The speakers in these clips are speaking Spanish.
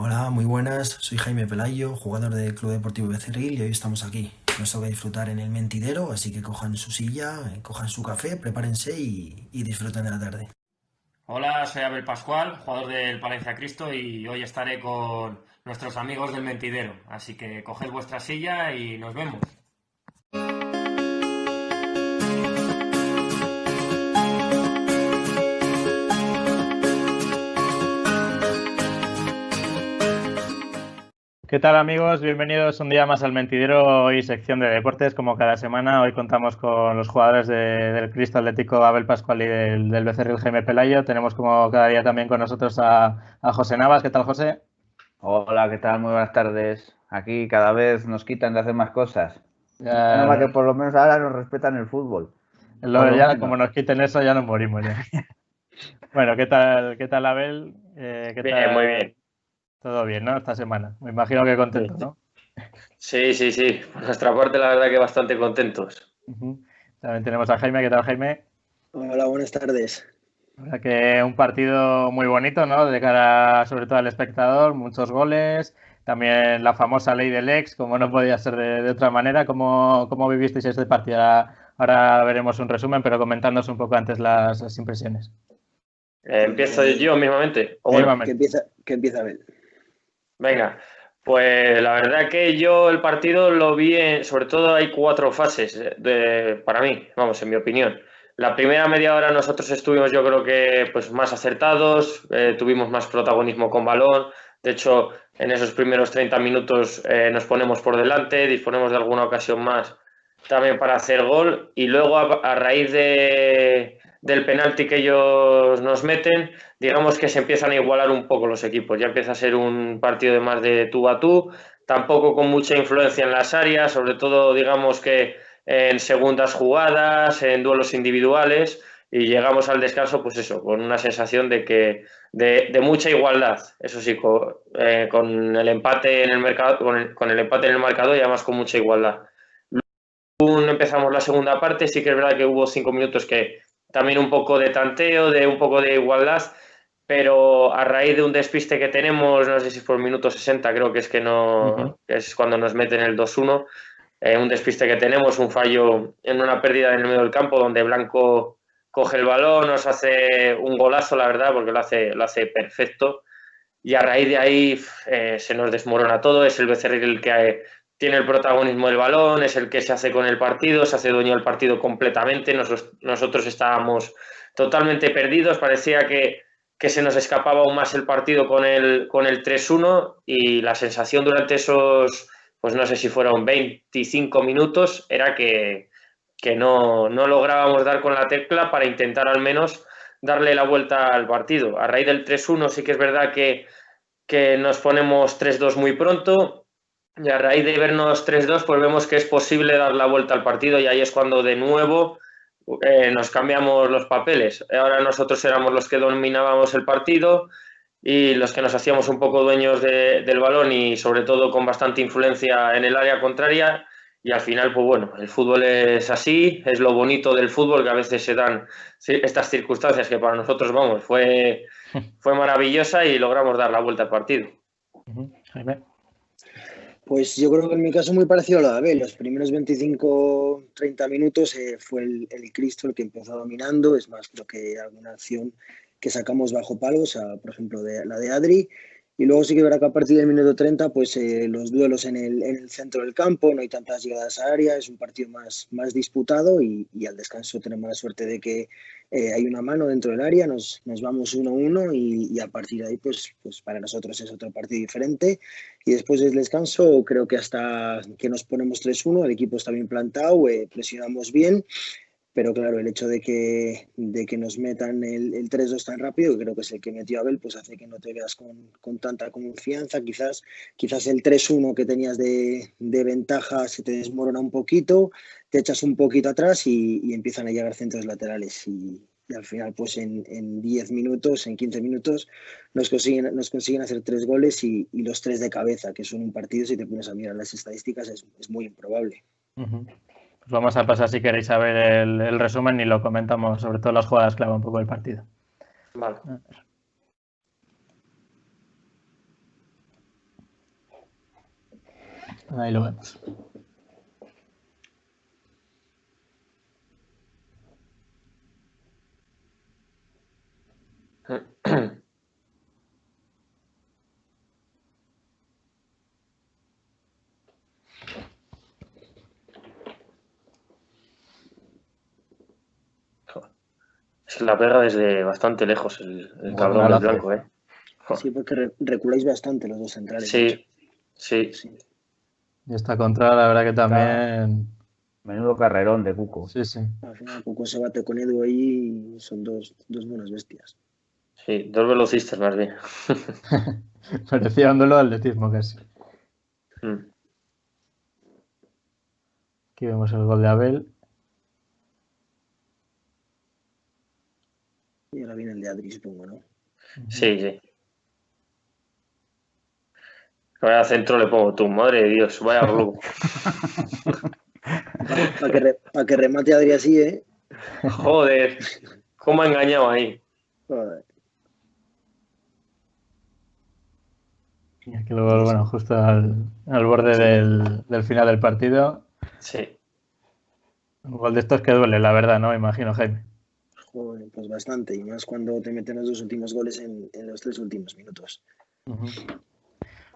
Hola, muy buenas. Soy Jaime Pelayo, jugador del Club Deportivo Becerril y hoy estamos aquí. Nos toca disfrutar en el mentidero, así que cojan su silla, eh, cojan su café, prepárense y, y disfruten de la tarde. Hola, soy Abel Pascual, jugador del Palencia Cristo y hoy estaré con nuestros amigos del mentidero. Así que coged vuestra silla y nos vemos. ¿Qué tal amigos? Bienvenidos un día más al Mentidero y sección de deportes. Como cada semana, hoy contamos con los jugadores de- del Cristo Atlético Abel Pascual y del, del Becerril Jaime Pelayo. Tenemos como cada día también con nosotros a, a José Navas. ¿Qué tal José? Hola, ¿qué tal? Muy buenas tardes. Aquí cada vez nos quitan de hacer más cosas. Ya, Menos mal que por lo menos ahora nos respetan el fútbol. lo- ya como nos quiten eso ya nos morimos. ya. bueno, ¿qué tal, qué tal Abel? Eh, ¿qué Bien, tal? muy bien. Todo bien, ¿no? Esta semana. Me imagino que contento, ¿no? Sí, sí, sí. Por nuestra parte, la verdad que bastante contentos. También tenemos a Jaime. ¿Qué tal Jaime? Hola, buenas tardes. Verdad que un partido muy bonito, ¿no? De cara sobre todo al espectador, muchos goles, también la famosa ley del ex, como no podía ser de, de otra manera. ¿Cómo, cómo vivisteis este partido? Ahora, ahora veremos un resumen, pero comentándonos un poco antes las, las impresiones. Eh, empiezo yo mismamente. O bueno, Mismamente. Que empieza, que empieza Abel. Venga. Pues la verdad que yo el partido lo vi, sobre todo hay cuatro fases eh, de, para mí, vamos, en mi opinión. La primera media hora nosotros estuvimos yo creo que pues más acertados, eh, tuvimos más protagonismo con balón. De hecho, en esos primeros 30 minutos eh, nos ponemos por delante, disponemos de alguna ocasión más también para hacer gol y luego a raíz de, del penalti que ellos nos meten, digamos que se empiezan a igualar un poco los equipos. Ya empieza a ser un partido de más de tú a tú, tampoco con mucha influencia en las áreas, sobre todo digamos que en segundas jugadas, en duelos individuales y llegamos al descanso pues eso, con una sensación de que de, mucha igualdad, eso sí, con, eh, con el empate en el mercado, con el, con el empate en el marcador y además con mucha igualdad. Luego empezamos la segunda parte, sí que es verdad que hubo cinco minutos que también un poco de tanteo, de un poco de igualdad, pero a raíz de un despiste que tenemos, no sé si el minuto 60, creo que es que no, es cuando nos meten el 2-1, eh, un despiste que tenemos, un fallo en una pérdida en el medio del campo donde Blanco coge el balón, nos hace un golazo, la verdad, porque lo hace, lo hace perfecto. Y a raíz de ahí eh, se nos desmorona todo. Es el Becerril el que tiene el protagonismo del balón, es el que se hace con el partido, se hace dueño del partido completamente. Nos- nosotros estábamos totalmente perdidos, parecía que, que se nos escapaba aún más el partido con el, con el 3-1 y la sensación durante esos, pues no sé si fueron 25 minutos, era que, que no, no lográbamos dar con la tecla para intentar al menos darle la vuelta al partido. A raíz del 3-1 sí que es verdad que, que nos ponemos 3-2 muy pronto y a raíz de vernos 3-2 pues vemos que es posible dar la vuelta al partido y ahí es cuando de nuevo eh, nos cambiamos los papeles. Ahora nosotros éramos los que dominábamos el partido y los que nos hacíamos un poco dueños de- del balón y sobre todo con bastante influencia en el área contraria y al final, pues bueno, el fútbol es así, es lo bonito del fútbol que a veces se dan estas circunstancias que para nosotros, vamos, fue, fue maravillosa y logramos dar la vuelta al partido. Ujú. Jaime. Pues yo creo que en mi caso muy parecido a lo de Abel. Los primeros 25-30 minutos eh, fue el, el Cristo el que empezó dominando. Es más, creo que alguna acción que sacamos bajo palos, a, por ejemplo, de, la de Adri. Y luego sí que verá que a partir del minuto 30, pues eh, los duelos en el, en el centro del campo, no hay tantas llegadas a área, es un partido más, más disputado y, y al descanso tenemos la suerte de que eh, hay una mano dentro del área, nos, nos vamos 1-1 y, y a partir de ahí, pues, pues para nosotros es otro partido diferente. Y después del descanso, creo que hasta que nos ponemos 3-1, el equipo está bien plantado, eh, presionamos bien, pero claro, el hecho de que, de que nos metan el, el 3-2 tan rápido, que creo que es el que metió Abel, pues hace que no te veas con, con tanta confianza. Quizás, quizás el 3-1 que tenías de, de ventaja se te desmorona un poquito, te echas un poquito atrás y, empiezan a llegar centros laterales. Y, al final, pues en, en 10 minutos, en 15 minutos, nos consiguen, nos consiguen hacer tres goles y, los tres de cabeza, que son un partido, si te pones a mirar las estadísticas, es, es muy improbable. Ujú. Vamos a pasar si queréis a ver el, resumen y lo comentamos, sobre todo las jugadas clave un poco del partido. Vale. Ahí lo vemos. Es la pega desde bastante lejos el, el cabrón del blanco, ¿eh? Sí, porque reculáis bastante los dos centrales. Sí, sí. sí. Y esta contra, la verdad que también. Menudo carrerón de Cuco. Sí, sí. Al final Cuco se bate con Edu ahí y son dos, dos buenas bestias. Sí, dos velocistas más bien. Parecía un duelo de atletismo casi. Mm. Aquí vemos el gol de Abel. Y ahora viene el de Adri, supongo, ¿no? Sí, sí. Vaya centro le pongo tú, madre de Dios, vaya globo. Para que, re- pa' que remate Adri así, ¿eh? Joder, cómo ha engañado ahí. Joder. Y aquí el gol, bueno, justo al, al borde del, del final del partido. Sí, Un gol de estos que duele, la verdad, ¿no? Me imagino, Jaime. Pues bastante. Y más cuando te meten los dos últimos goles en, los tres últimos minutos.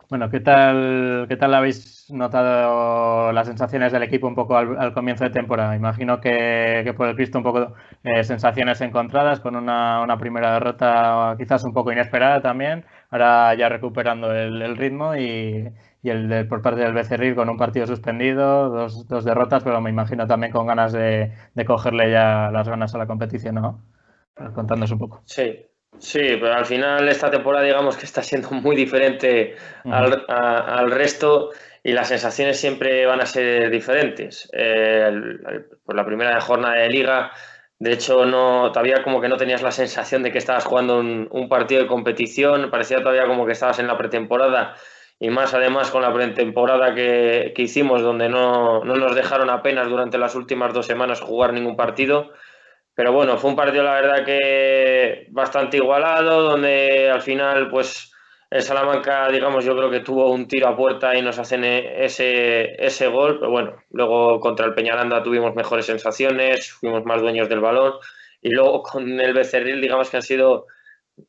Bueno, ¿qué tal, ¿qué tal habéis notado las sensaciones del equipo un poco al, comienzo de temporada? Imagino que, por el Cristo un poco eh, sensaciones encontradas con una, primera derrota quizás un poco inesperada también, ahora ya recuperando el, ritmo y, el de- por parte del Becerril con un partido suspendido, dos, dos derrotas, pero me imagino también con ganas de cogerle ya las ganas a la competición, ¿no? Contándonos un poco. sí, sí, pero al final esta temporada digamos que está siendo muy diferente al, a- al resto y las sensaciones siempre van a ser diferentes. Eh, el- el- por la primera jornada de liga, de hecho, no, todavía como que no tenías la sensación de que estabas jugando un, un partido de competición, parecía todavía como que estabas en la pretemporada y más además con la pretemporada que, que hicimos, donde no, no nos dejaron apenas durante las últimas dos semanas jugar ningún partido. Pero bueno, fue un partido, la verdad, que bastante igualado, donde al final, pues, el Salamanca, digamos, yo creo que tuvo un tiro a puerta y nos hacen e- ese, ese gol. Pero bueno, luego contra el Peñaranda tuvimos mejores sensaciones, fuimos más dueños del balón. Y luego con el Becerril, digamos que han sido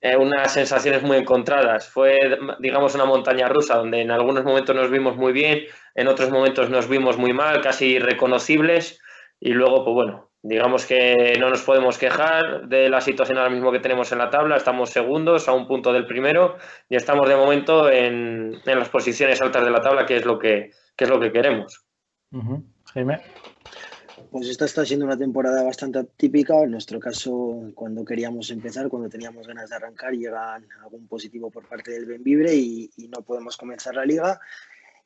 eh, unas sensaciones muy encontradas. Fue, digamos, una montaña rusa, donde en algunos momentos nos vimos muy bien, en otros momentos nos vimos muy mal, casi irreconocibles. Y luego, pues bueno, digamos que no nos podemos quejar de la situación ahora mismo que tenemos en la tabla. Estamos segundos a un punto del primero y estamos de momento en, en las posiciones altas de la tabla, que es lo que, que es lo que queremos. Jaime. Pues esta está siendo una temporada bastante atípica. En nuestro caso, cuando queríamos empezar, cuando teníamos ganas de arrancar, llega algún positivo por parte del Benvibre y, y no podemos comenzar la liga.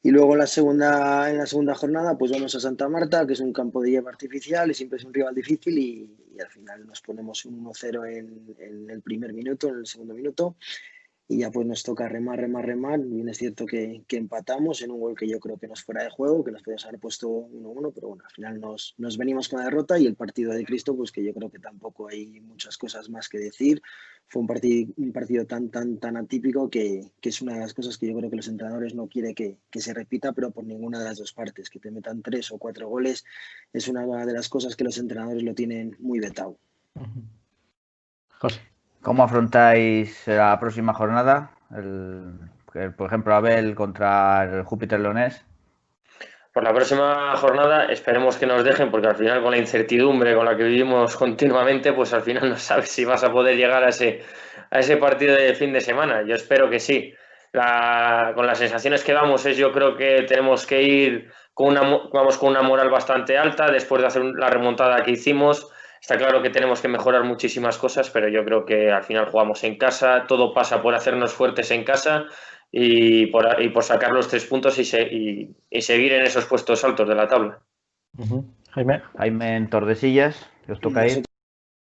Y luego en la, segunda, en la segunda jornada, pues vamos a Santa Marta, que es un campo de hierba artificial y siempre es un rival difícil y, al final nos ponemos un 1-0 en, en el primer minuto, en el segundo minuto y ya pues nos toca remar, remar, remar. Bien es cierto que, que empatamos en un gol que yo creo que nos fuera de juego, que nos podíamos haber puesto 1-1, pero bueno, al final nos, nos venimos con la derrota y el partido de Cristo, pues que yo creo que tampoco hay muchas cosas más que decir. Fue un partido, un partido tan, tan, tan atípico que, que es una de las cosas que yo creo que los entrenadores no quieren que, que se repita, pero por ninguna de las dos partes. Que te metan tres o cuatro goles es una de las cosas que los entrenadores lo tienen muy vetado. José. ¿Cómo afrontáis la próxima jornada? El, por ejemplo, Abel contra el Júpiter Leonés. Por la próxima jornada esperemos que nos dejen, porque al final con la incertidumbre con la que vivimos continuamente, pues al final no sabes si vas a poder llegar a ese, a ese partido de fin de semana. Yo espero que sí. Con las sensaciones que vamos es yo creo que tenemos que ir con una, mo- vamos con una moral bastante alta después de hacer la remontada que hicimos. Está claro que tenemos que mejorar muchísimas cosas, pero yo creo que al final jugamos en casa, todo pasa por hacernos fuertes en casa y por, y por sacar los tres puntos y, se- y- y seguir en esos puestos altos de la tabla. Jaime. Jaime en Tordesillas, os toca ir.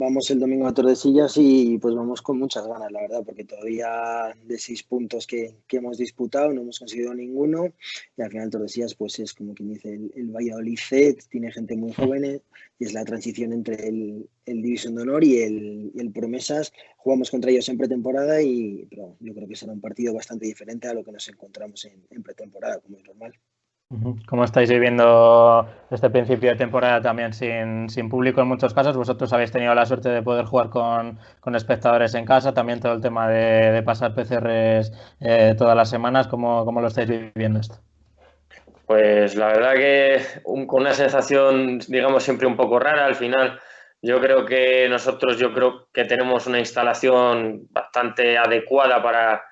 Vamos el domingo a Tordesillas y pues vamos con muchas ganas, la verdad, porque todavía de seis puntos que, que hemos disputado no hemos conseguido ninguno y al final Tordesillas pues es como quien dice el, Valladolid C, tiene gente muy joven y es la transición entre el, el División de Honor y el, el Promesas. Jugamos contra ellos en pretemporada y pero yo creo que será un partido bastante diferente a lo que nos encontramos en, en pretemporada, como es normal. ¿Cómo estáis viviendo este principio de temporada también sin, sin, público en muchos casos? Vosotros habéis tenido la suerte de poder jugar con, con espectadores en casa, también todo el tema de, de pasar PCRs eh, todas las semanas. ¿Cómo, ¿Cómo, lo estáis viviendo esto? Pues la verdad que un, con una sensación, digamos, siempre un poco rara. Al final, yo creo que nosotros, yo creo que tenemos una instalación bastante adecuada para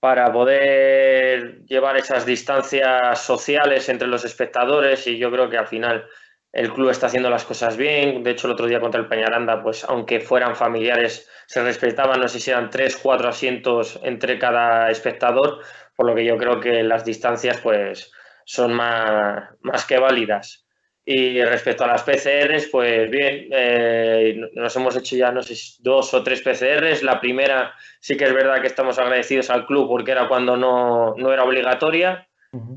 para poder llevar esas distancias sociales entre los espectadores y yo creo que al final el club está haciendo las cosas bien. De hecho, el otro día contra el Peñaranda, pues aunque fueran familiares, se respetaban, no sé si eran tres, cuatro asientos entre cada espectador, por lo que yo creo que las distancias pues son más, más que válidas. Y respecto a las PCRs, pues bien, eh, nos hemos hecho ya, no sé, dos o tres PCRs. La primera sí que es verdad que estamos agradecidos al club porque era cuando no, no era obligatoria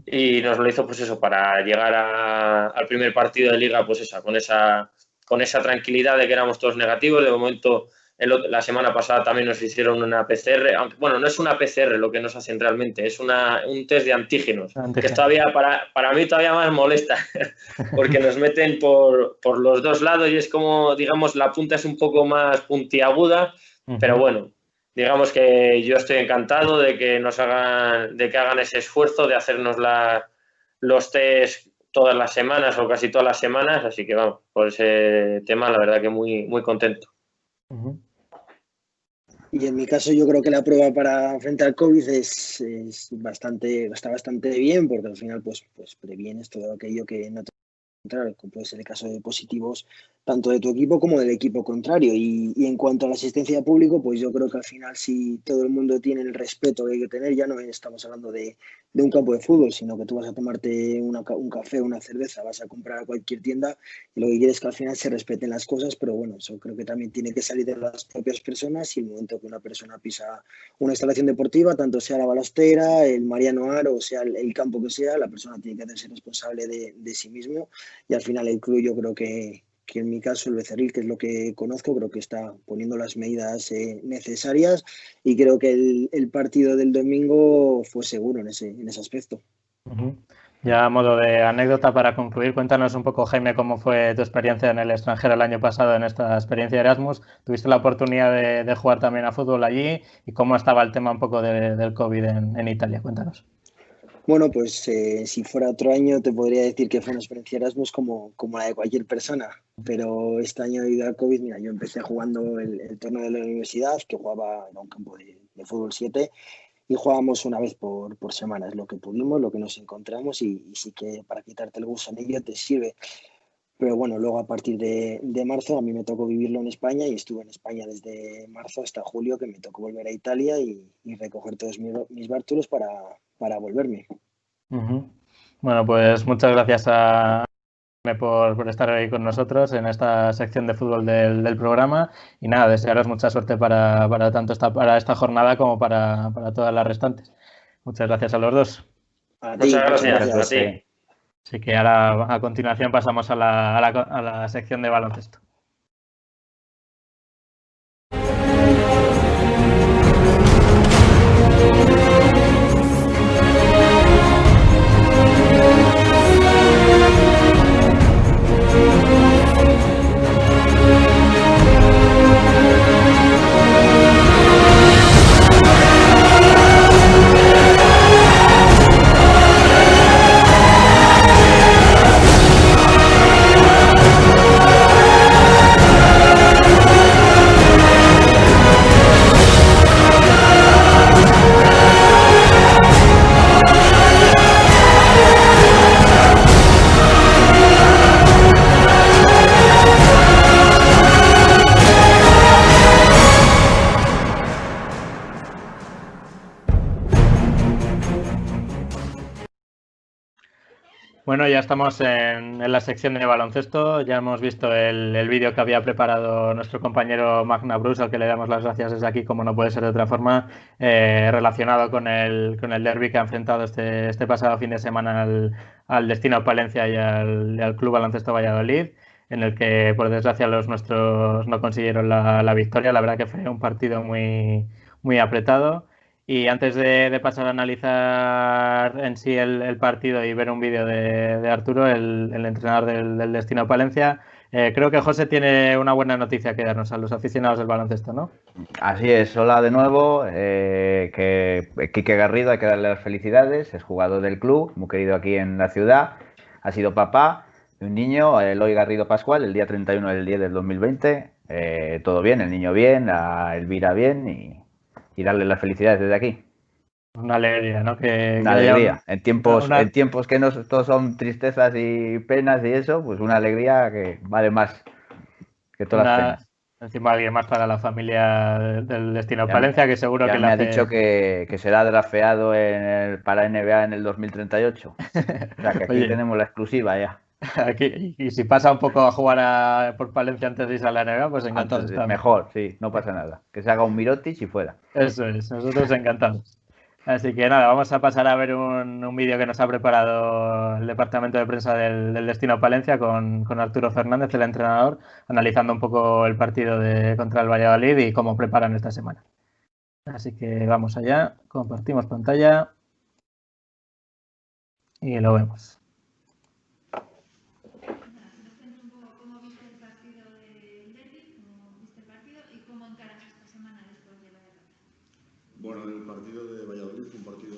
y nos lo hizo pues eso, para llegar a, al primer partido de liga, pues esa, con esa, con esa tranquilidad de que éramos todos negativos. De momento la semana pasada también nos hicieron una PCR, aunque, bueno, no es una PCR lo que nos hacen realmente, es una, un test de antígenos, que es todavía para, para mí todavía más molesta, porque nos meten por, por, los dos lados y es como, digamos, la punta es un poco más puntiaguda, pero bueno, digamos que yo estoy encantado de que nos hagan, de que hagan ese esfuerzo de hacernos la, los test todas las semanas o casi todas las semanas, así que vamos, por ese tema la verdad que muy, muy contento. Y en mi caso yo creo que la prueba para enfrentar COVID es, es, bastante, está bastante bien porque al final pues, pues previenes todo aquello que no te puede ser el caso de positivos tanto de tu equipo como del equipo contrario. Y, y, en cuanto a la asistencia de público, pues yo creo que al final si todo el mundo tiene el respeto que hay que tener, ya no estamos hablando de, de un campo de fútbol, sino que tú vas a tomarte una, un café, una cerveza, vas a comprar a cualquier tienda y lo que quieres es que al final se respeten las cosas, pero bueno, eso creo que también tiene que salir de las propias personas y el momento que una persona pisa una instalación deportiva, tanto sea la balastera, el Mariano Aro, o sea el, el campo que sea, la persona tiene que hacerse responsable de, de sí mismo y al final el club yo creo que, que en mi caso el Becerril, que es lo que conozco, creo que está poniendo las medidas eh, necesarias y creo que el, partido del domingo fue seguro en ese, en ese aspecto. Ya a modo de anécdota para concluir, cuéntanos un poco, Jaime, cómo fue tu experiencia en el extranjero el año pasado en esta experiencia de Erasmus. ¿Tuviste la oportunidad de, jugar también a fútbol allí? ¿Y cómo estaba el tema un poco de, del COVID en Italia? Cuéntanos. Bueno, pues eh, si fuera otro año te podría decir que fue una experiencia Erasmus como, como la de cualquier persona, pero este año debido al COVID, mira, yo empecé jugando el, el torneo de la universidad, que jugaba en un campo de, fútbol 7, y jugábamos una vez por, por, semana, es lo que pudimos, lo que nos encontramos, y, y sí que para quitarte el gusanillo te sirve. Pero bueno, luego a partir de, de, marzo a mí me tocó vivirlo en España y estuve en España desde marzo hasta julio, que me tocó volver a Italia y, y recoger todos mis, mis bártulos para, para volverme. Uh -huh. Bueno, pues muchas gracias a por, por, estar ahí con nosotros en esta sección de fútbol del, del programa y nada, desearos mucha suerte para, para tanto esta, para esta jornada como para, para, todas las restantes. Muchas gracias a los dos. A ti, muchas gracias, gracias a ti. Así que ahora a continuación pasamos a la, a la, a la sección de baloncesto. Estamos en, la sección de baloncesto. Ya hemos visto el, el vídeo que había preparado nuestro compañero Magna Bruce, al que le damos las gracias desde aquí, como no puede ser de otra forma, eh, relacionado con el, con derby que ha enfrentado este, este pasado fin de semana al, al Destino Palencia y al, Club Baloncesto Valladolid, en el que, por desgracia, los nuestros no consiguieron la, victoria. La verdad que fue un partido muy apretado. Y antes de, pasar a analizar en sí el, partido y ver un vídeo de, Arturo, el, entrenador del, Destino Palencia, eh, creo que José tiene una buena noticia que darnos a los aficionados del baloncesto, ¿no? Así es, hola de nuevo, eh, que Quique Garrido hay que darle las felicidades, es jugador del club, muy querido aquí en la ciudad, ha sido papá de un niño, Eloy Garrido Pascual, el día 31 del 10 del 2020, eh, todo bien, el niño bien, la Elvira bien y y darle las felicidades desde aquí. Una alegría, ¿no? Que, una alegría. En tiempos, en tiempos que no todos son tristezas y penas y eso, pues una alegría que vale más que todas las penas. Encima alguien más para la familia del Destino Palencia, que seguro que me ha dicho que, será drafeado en el, para NBA en el 2038. o sea que aquí tenemos la exclusiva ya. Aquí, y si pasa un poco a jugar por Palencia antes de irse a la NBA, pues encantados. mejor, sí, no pasa nada. Que se haga un Mirotic y fuera. Eso es, nosotros encantados. Así que nada, vamos a pasar a ver un, vídeo que nos ha preparado el departamento de prensa del, Destino Palencia con, Arturo Fernández, el entrenador, analizando un poco el partido de, contra el Valladolid y cómo preparan esta semana. Así que vamos allá, compartimos pantalla y lo vemos. Bueno, el partido de Valladolid fue un partido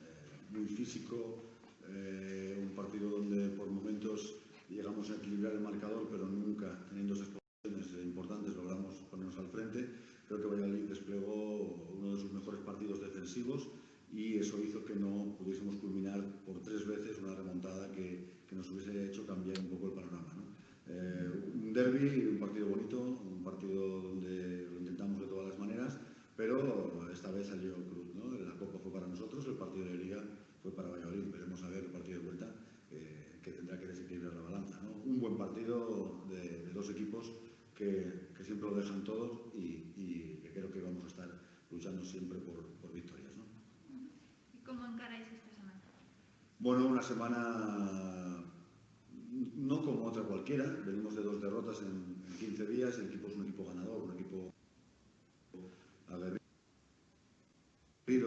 eh, muy físico, eh, un partido donde por momentos llegamos a equilibrar el marcador, pero nunca, teniendo esas posiciones importantes, logramos ponernos al frente. Creo que Valladolid desplegó uno de sus mejores partidos defensivos y eso hizo que no pudiésemos culminar por tres veces una remontada que, nos hubiese hecho cambiar un poco el panorama. ¿no? Eh, un derby, un partido bonito, un partido donde lo intentamos de todas las maneras, pero esta vez salió cruz. ¿no? La Copa fue para nosotros, el partido de Liga fue para Valladolid. Veremos a ver el partido de vuelta eh, que tendrá que desequilibrar la balanza. ¿no? Un buen partido de, dos equipos que, que, siempre lo dejan todo y, y, que creo que vamos a estar luchando siempre por, por victorias. ¿no? ¿Y cómo encaráis esta semana? Bueno, una semana no como otra cualquiera. Venimos de dos derrotas en, en 15 días. El equipo es un equipo ganador, un equipo aguerrido,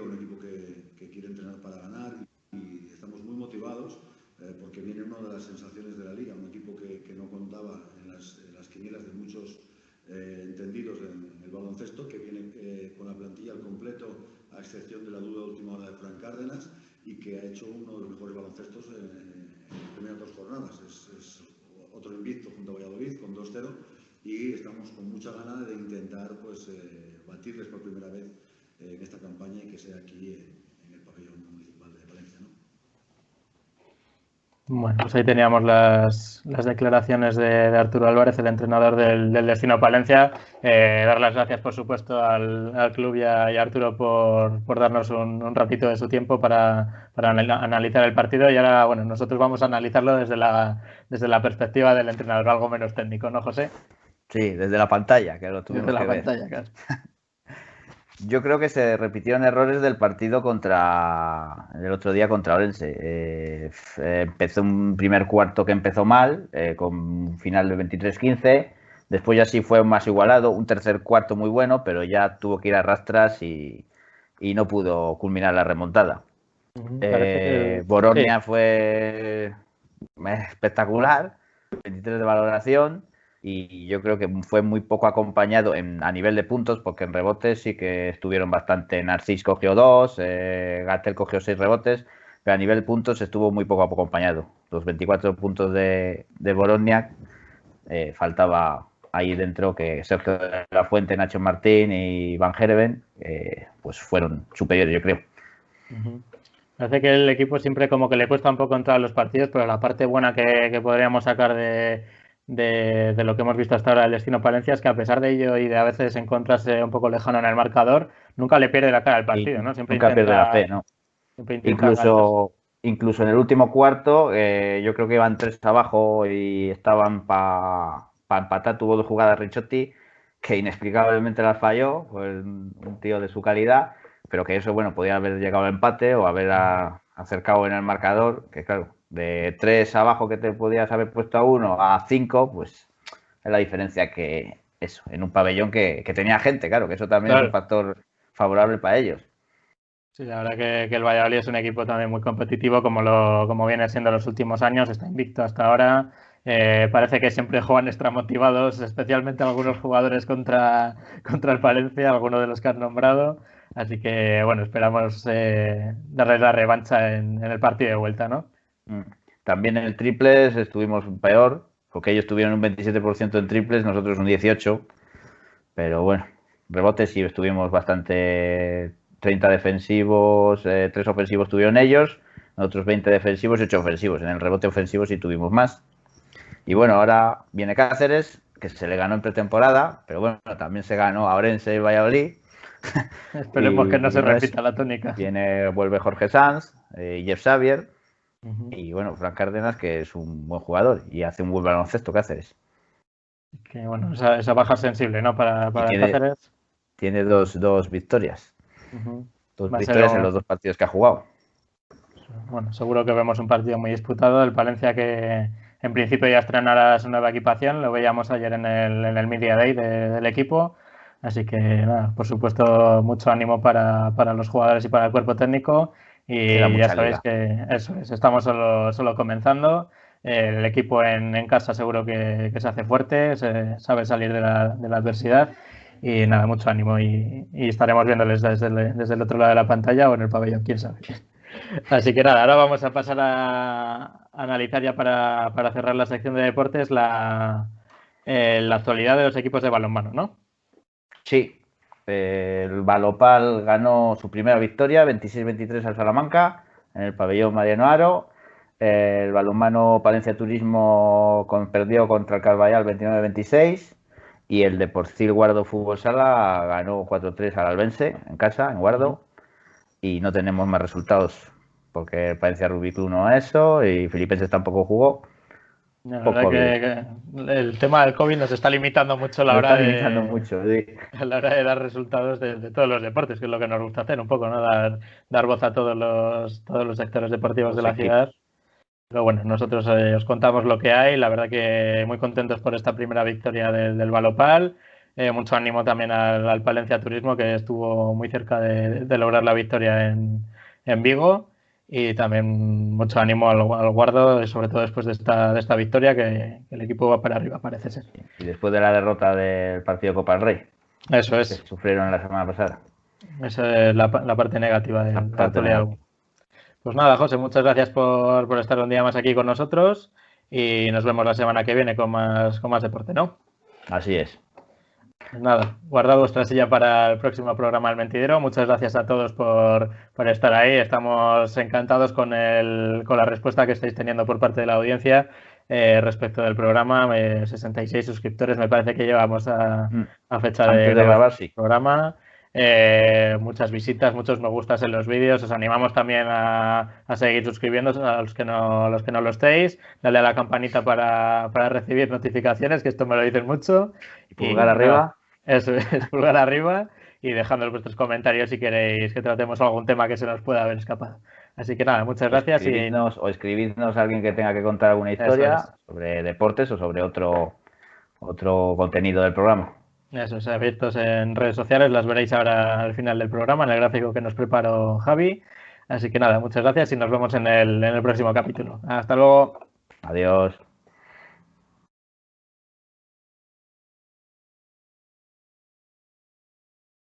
un equipo que, que, quiere entrenar para ganar y, estamos muy motivados eh, porque viene una de las sensaciones de la liga, un equipo que, no contaba en las, en las, quinielas de muchos eh, entendidos en, el baloncesto, que viene eh, con la plantilla al completo, a excepción de la duda última hora de Frank Cárdenas, y que ha hecho uno de los mejores baloncestos en, las primeras dos jornadas. Es, otro invicto junto a Valladolid con 2-0 y estamos con mucha ganas de intentar pues, batirles por primera vez en esta campaña y que sea aquí Bueno, pues ahí teníamos las, las declaraciones de, de, Arturo Álvarez, el entrenador del, del Destino Palencia. Eh, dar las gracias, por supuesto, al, al club y a, y a, Arturo por, por darnos un, un, ratito de su tiempo para, para, analizar el partido. Y ahora, bueno, nosotros vamos a analizarlo desde la, desde la perspectiva del entrenador, algo menos técnico, ¿no, José? Sí, desde la pantalla, que lo tuvimos Desde la pantalla, claro. Yo creo que se repitieron errores del partido contra el otro día contra Orense. Eh, empezó un primer cuarto que empezó mal, eh, con un final de 23-15. Después ya sí fue más igualado, un tercer cuarto muy bueno, pero ya tuvo que ir a rastras y, y no pudo culminar la remontada. Uh -huh. eh, que... Boronia sí. fue espectacular, 23 de valoración y yo creo que fue muy poco acompañado en, a nivel de puntos, porque en rebotes sí que estuvieron bastante. Narcís cogió dos, eh, Gatel cogió seis rebotes, pero a nivel de puntos estuvo muy poco acompañado. Los 24 puntos de, de eh, faltaba ahí dentro que Sergio de la Fuente, Nacho Martín y Van Gerven eh, pues fueron superiores, yo creo. Uh -huh. Parece que el equipo siempre como que le cuesta un poco entrar a los partidos, pero la parte buena que, que podríamos sacar de, de, de, lo que hemos visto hasta ahora del destino Palencia es que a pesar de ello y de a veces encontrarse un poco lejano en el marcador, nunca le pierde la cara al partido, ¿no? Siempre nunca intenta, pierde la fe, ¿no? Incluso, incluso en el último cuarto, eh, yo creo que iban tres abajo y estaban para pa empatar, tuvo dos jugadas Richotti que inexplicablemente las falló, pues un tío de su calidad, pero que eso, bueno, podía haber llegado al empate o haber a, acercado en el marcador, que claro, de tres abajo que te podías haber puesto a uno a cinco, pues es la diferencia que eso, en un pabellón que, que tenía gente, claro, que eso también claro. es un factor favorable para ellos. Sí, la verdad que, que, el Valladolid es un equipo también muy competitivo, como, lo, como viene siendo los últimos años, está invicto hasta ahora. Eh, parece que siempre juegan extramotivados, especialmente algunos jugadores contra, contra el Palencia, algunos de los que has nombrado. Así que, bueno, esperamos eh, darles la revancha en, en, el partido de vuelta, ¿no? Mm. También en el triples estuvimos peor, porque ellos tuvieron un 27% en triples, nosotros un 18%. Pero bueno, rebotes sí estuvimos bastante 30 defensivos, eh, 3 ofensivos tuvieron ellos, nosotros 20 defensivos y 8 ofensivos. En el rebote ofensivo sí tuvimos más. Y bueno, ahora viene Cáceres, que se le ganó en pretemporada, pero bueno, también se ganó a Orense y Valladolid. Esperemos y, que no se repita la tónica. Viene, vuelve Jorge Sanz eh, y Jeff Xavier. Uh -huh. Y bueno, Frank Cárdenas, que es un buen jugador y hace un buen baloncesto Cáceres. Que bueno, esa, esa baja sensible, ¿no? Para, para tiene, Cáceres. Tiene dos, dos victorias. Uh -huh. Dos Va victorias en los dos partidos que ha jugado. Bueno, seguro que vemos un partido muy disputado. El Palencia que en principio ya estrenará su nueva equipación. Lo veíamos ayer en el, en el Media Day de, del equipo. Así que nada, por supuesto, mucho ánimo para, para los jugadores y para el cuerpo técnico. Y ya sabéis liga. que eso es, estamos solo, solo comenzando. El equipo en, en casa seguro que, que, se hace fuerte, se sabe salir de la, de la adversidad. Y nada, mucho ánimo. Y, y estaremos viéndoles desde el, desde el, otro lado de la pantalla o en el pabellón, quién sabe. Así que nada, ahora vamos a pasar a, analizar ya para, para, cerrar la sección de deportes la, eh, la actualidad de los equipos de balonmano, ¿no? Sí, el Balopal ganó su primera victoria, 26-23 al Salamanca, en el pabellón Mariano Aro. El balonmano Palencia Turismo perdió contra el Carvallal 29-26. Y el Deportil Guardo Fútbol Sala ganó 4-3 al Albense en casa, en Guardo. Y no tenemos más resultados, porque Palencia Rubí Club no eso y Filipenses tampoco jugó. La verdad que, que, el tema del COVID nos está limitando mucho la hora, de, mucho, sí. a la hora de dar resultados de, de, todos los deportes, que es lo que nos gusta hacer un poco, ¿no? Dar, dar voz a todos los, todos los sectores deportivos de la ciudad. Pero bueno, nosotros eh, os contamos lo que hay, la verdad que muy contentos por esta primera victoria del, del Balopal. Eh, mucho ánimo también al, al, Palencia Turismo, que estuvo muy cerca de, de lograr la victoria en, en Vigo y también mucho ánimo al, al, guardo, sobre todo después de esta, de esta victoria, que, que, el equipo va para arriba, parece ser. Y después de la derrota del partido Copa del Rey. Eso es. Que sufrieron la semana pasada. Esa es la, la parte negativa de la parte de Pues nada, José, muchas gracias por, por, estar un día más aquí con nosotros y nos vemos la semana que viene con más, con más deporte, ¿no? Así es. Nada, guardad vuestra silla para el próximo programa El Mentidero. Muchas gracias a todos por, por estar ahí. Estamos encantados con, el, con la respuesta que estáis teniendo por parte de la audiencia eh, respecto del programa. Eh, 66 suscriptores me parece que llevamos a, a fecha Antes de, de grabar, sí. programa. Eh, muchas visitas, muchos me gustas en los vídeos. Os animamos también a, a seguir suscribiendo a los que no, los que no lo estéis. Dale a la campanita para, para recibir notificaciones, que esto me lo dicen mucho. Y pulgar y, arriba. Eso es, pulgar arriba y dejando vuestros comentarios si queréis que tratemos algún tema que se nos pueda haber escapado. Así que nada, muchas gracias. Escribidnos, y... O escribidnos a alguien que tenga que contar alguna historia es. sobre deportes o sobre otro, otro contenido del programa. Eso es, abiertos en redes sociales, las veréis ahora al final del programa, en el gráfico que nos preparó Javi. Así que nada, muchas gracias y nos vemos en el, en el próximo capítulo. Hasta luego. Adiós.